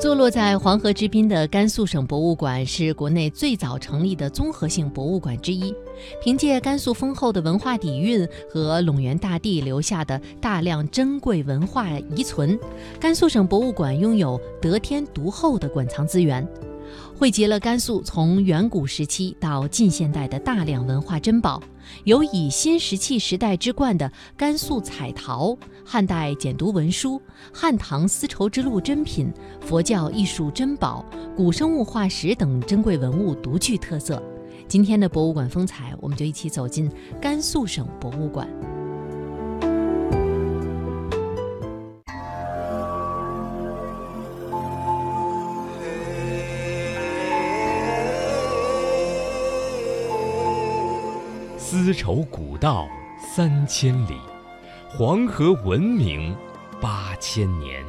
坐落在黄河之滨的甘肃省博物馆是国内最早成立的综合性博物馆之一。凭借甘肃丰厚的文化底蕴和陇原大地留下的大量珍贵文化遗存，甘肃省博物馆拥有得天独厚的馆藏资源。汇集了甘肃从远古时期到近现代的大量文化珍宝，有以新石器时代之冠的甘肃彩陶、汉代简牍文书、汉唐丝绸之路珍品、佛教艺术珍宝、古生物化石等珍贵文物独具特色。今天的博物馆风采，我们就一起走进甘肃省博物馆。丝绸古道三千里，黄河文明八千年。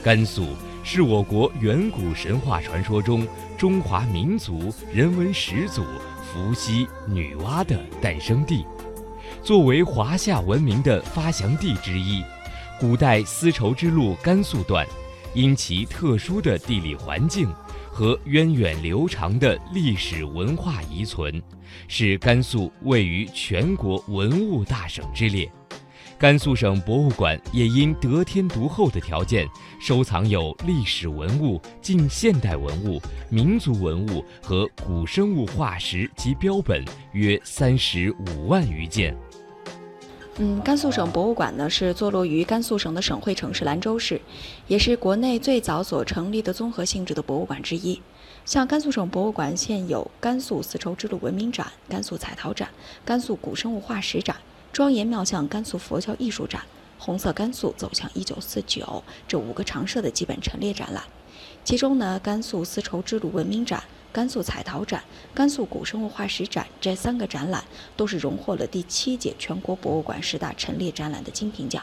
甘肃是我国远古神话传说中中华民族人文始祖伏羲、女娲的诞生地，作为华夏文明的发祥地之一，古代丝绸之路甘肃段，因其特殊的地理环境。和源远流长的历史文化遗存，使甘肃位于全国文物大省之列。甘肃省博物馆也因得天独厚的条件，收藏有历史文物、近现代文物、民族文物和古生物化石及标本约三十五万余件。嗯，甘肃省博物馆呢是坐落于甘肃省的省会城市兰州市，也是国内最早所成立的综合性质的博物馆之一。像甘肃省博物馆现有甘肃丝绸之路文明展、甘肃彩陶展、甘肃古生物化石展、庄严妙相甘肃佛教艺术展、红色甘肃走向一九四九这五个常设的基本陈列展览。其中呢，甘肃丝绸之路文明展。甘肃彩陶展、甘肃古生物化石展这三个展览都是荣获了第七届全国博物馆十大陈列展览的金评奖。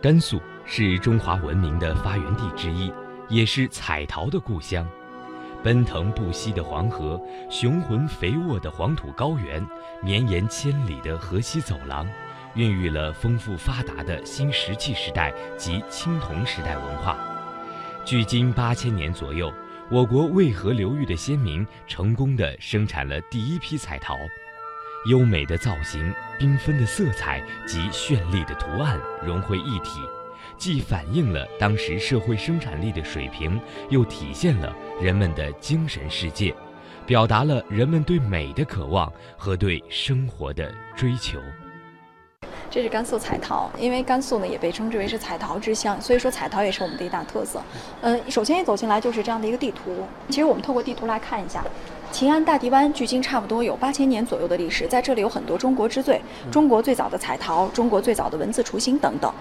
甘肃是中华文明的发源地之一，也是彩陶的故乡。奔腾不息的黄河，雄浑肥沃的黄土高原，绵延千里的河西走廊，孕育了丰富发达的新石器时代及青铜时代文化。距今八千年左右。我国渭河流域的先民成功地生产了第一批彩陶，优美的造型、缤纷的色彩及绚丽的图案融汇一体，既反映了当时社会生产力的水平，又体现了人们的精神世界，表达了人们对美的渴望和对生活的追求。这是甘肃彩陶，因为甘肃呢也被称之为是彩陶之乡，所以说彩陶也是我们的一大特色。嗯，首先一走进来就是这样的一个地图，其实我们透过地图来看一下。秦安大地湾距今差不多有八千年左右的历史，在这里有很多中国之最，中国最早的彩陶，中国最早的文字雏形等等。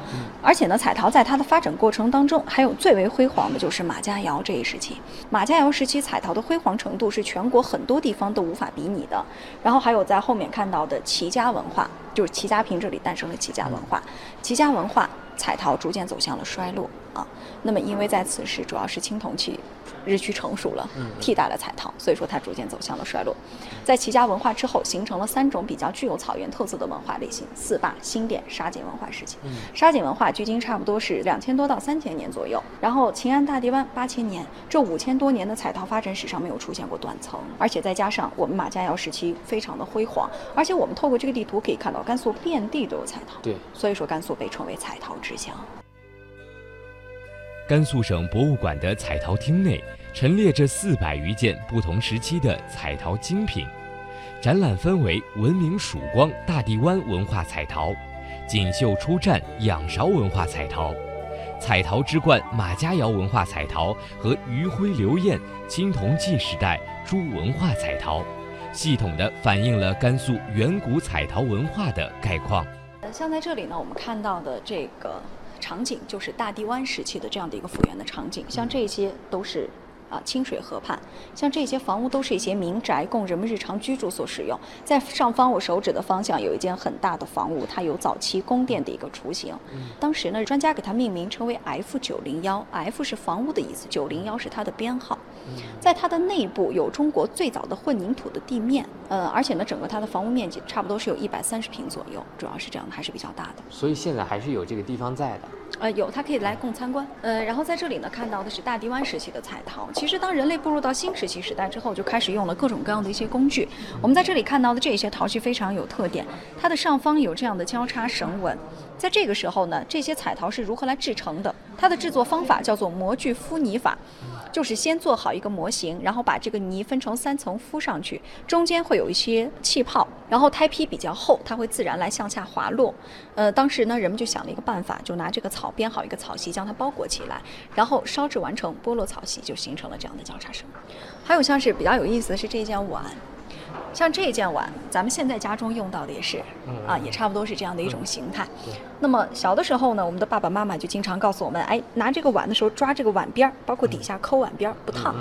而且呢，彩陶在它的发展过程当中，还有最为辉煌的就是马家窑这一时期。马家窑时期彩陶的辉煌程度是全国很多地方都无法比拟的。然后还有在后面看到的齐家文化，就是齐家坪这里诞生了齐家文化。齐家文化彩陶逐渐走向了衰落啊。那么因为在此时主要是青铜器。日趋成熟了，替代了彩陶，所以说它逐渐走向了衰落。在齐家文化之后，形成了三种比较具有草原特色的文化类型：四坝、新店、沙井文化时期。沙井文化距今差不多是两千多到三千年左右。然后秦安大地湾八千年，这五千多年的彩陶发展史上没有出现过断层，而且再加上我们马家窑时期非常的辉煌，而且我们透过这个地图可以看到甘肃遍地都有彩陶，对，所以说甘肃被称为彩陶之乡。甘肃省博物馆的彩陶厅内陈列着四百余件不同时期的彩陶精品，展览分为文明曙光大地湾文化彩陶、锦绣出战仰韶文化彩陶、彩陶之冠马家窑文化彩陶和余晖流艳青铜器时代朱文化彩陶，系统的反映了甘肃远古彩陶文化的概况。像在这里呢，我们看到的这个。场景就是大地湾时期的这样的一个复原的场景，像这些都是。啊，清水河畔，像这些房屋都是一些民宅，供人们日常居住所使用。在上方我手指的方向有一间很大的房屋，它有早期宫殿的一个雏形。当时呢，专家给它命名称为 F 九零幺，F 是房屋的意思，九零幺是它的编号。在它的内部有中国最早的混凝土的地面，呃，而且呢，整个它的房屋面积差不多是有一百三十平左右，主要是这样的，还是比较大的。所以现在还是有这个地方在的。呃，有，它可以来供参观。呃，然后在这里呢，看到的是大地湾时期的彩陶。其实，当人类步入到新石器时代之后，就开始用了各种各样的一些工具。我们在这里看到的这些陶器非常有特点，它的上方有这样的交叉绳纹。在这个时候呢，这些彩陶是如何来制成的？它的制作方法叫做模具敷泥法。就是先做好一个模型，然后把这个泥分成三层敷上去，中间会有一些气泡，然后胎坯比较厚，它会自然来向下滑落。呃，当时呢，人们就想了一个办法，就拿这个草编好一个草席，将它包裹起来，然后烧制完成，剥落草席，就形成了这样的交叉绳。还有像是比较有意思的是这件碗。像这件碗，咱们现在家中用到的也是，啊，也差不多是这样的一种形态。那么小的时候呢，我们的爸爸妈妈就经常告诉我们，哎，拿这个碗的时候抓这个碗边儿，包括底下抠碗边儿不烫，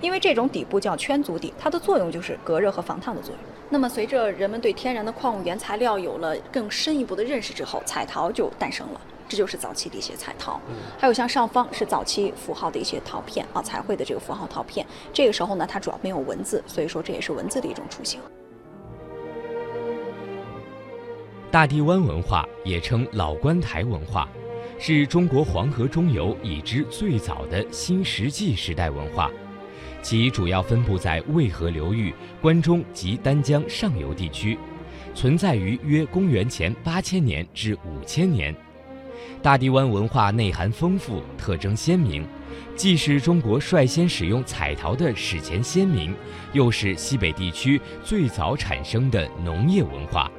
因为这种底部叫圈足底，它的作用就是隔热和防烫的作用。那么随着人们对天然的矿物原材料有了更深一步的认识之后，彩陶就诞生了。这就是早期的一些彩陶，还有像上方是早期符号的一些陶片啊，彩绘的这个符号陶片。这个时候呢，它主要没有文字，所以说这也是文字的一种雏形。大地湾文化也称老关台文化，是中国黄河中游已知最早的新石器时代文化，其主要分布在渭河流域、关中及丹江上游地区，存在于约公元前八千年至五千年。大地湾文化内涵丰富，特征鲜明，既是中国率先使用彩陶的史前先民，又是西北地区最早产生的农业文化。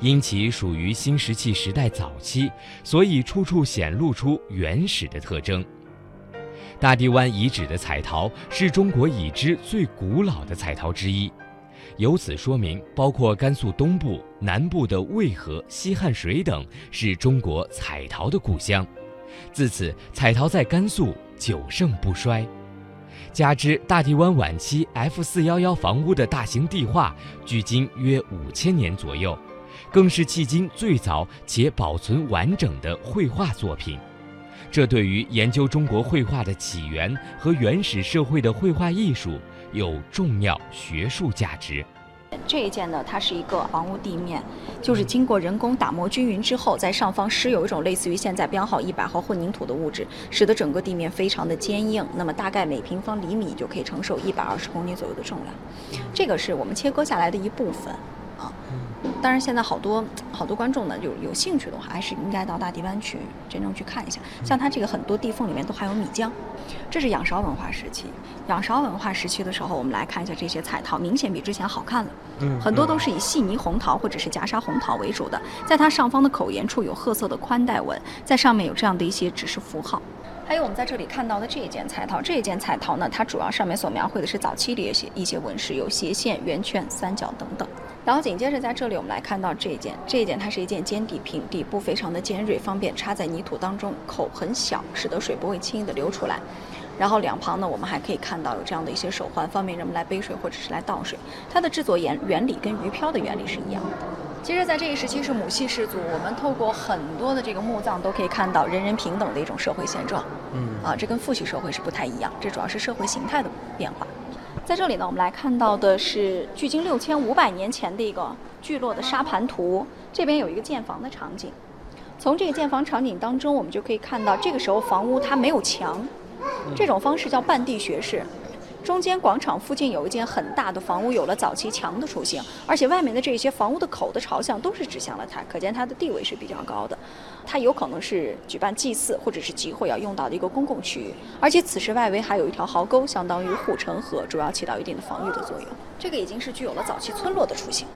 因其属于新石器时代早期，所以处处显露出原始的特征。大地湾遗址的彩陶是中国已知最古老的彩陶之一。由此说明，包括甘肃东部、南部的渭河、西汉水等，是中国彩陶的故乡。自此，彩陶在甘肃久盛不衰。加之大地湾晚期 F 四幺幺房屋的大型地画，距今约五千年左右，更是迄今最早且保存完整的绘画作品。这对于研究中国绘画的起源和原始社会的绘画艺术。有重要学术价值。这一件呢，它是一个房屋地面，就是经过人工打磨均匀之后，在上方施有一种类似于现在标号一百号混凝土的物质，使得整个地面非常的坚硬。那么大概每平方厘米就可以承受一百二十公斤左右的重量。这个是我们切割下来的一部分。当然，现在好多好多观众呢，有有兴趣的话，还是应该到大地湾去真正去看一下。像它这个很多地缝里面都含有米浆，这是仰韶文化时期。仰韶文化时期的时候，我们来看一下这些彩陶，明显比之前好看了。嗯，很多都是以细泥红陶或者是夹沙红陶为主的，在它上方的口沿处有褐色的宽带纹，在上面有这样的一些指示符号。还有我们在这里看到的这一件彩陶，这一件彩陶呢，它主要上面所描绘的是早期的一些一些纹饰，有斜线、圆圈、三角等等。然后紧接着在这里，我们来看到这一件，这一件它是一件尖底瓶，底部非常的尖锐，方便插在泥土当中，口很小，使得水不会轻易的流出来。然后两旁呢，我们还可以看到有这样的一些手环，方便人们来背水或者是来倒水。它的制作原原理跟鱼漂的原理是一样的。其实，在这一时期是母系氏族，我们透过很多的这个墓葬都可以看到人人平等的一种社会现状。嗯，啊，这跟父系社会是不太一样，这主要是社会形态的变化。在这里呢，我们来看到的是距今六千五百年前的一个聚落的沙盘图。这边有一个建房的场景，从这个建房场景当中，我们就可以看到，这个时候房屋它没有墙，这种方式叫半地学式。中间广场附近有一间很大的房屋，有了早期墙的雏形，而且外面的这些房屋的口的朝向都是指向了它，可见它的地位是比较高的。它有可能是举办祭祀或者是集会要用到的一个公共区域，而且此时外围还有一条壕沟，相当于护城河，主要起到一定的防御的作用。这个已经是具有了早期村落的雏形。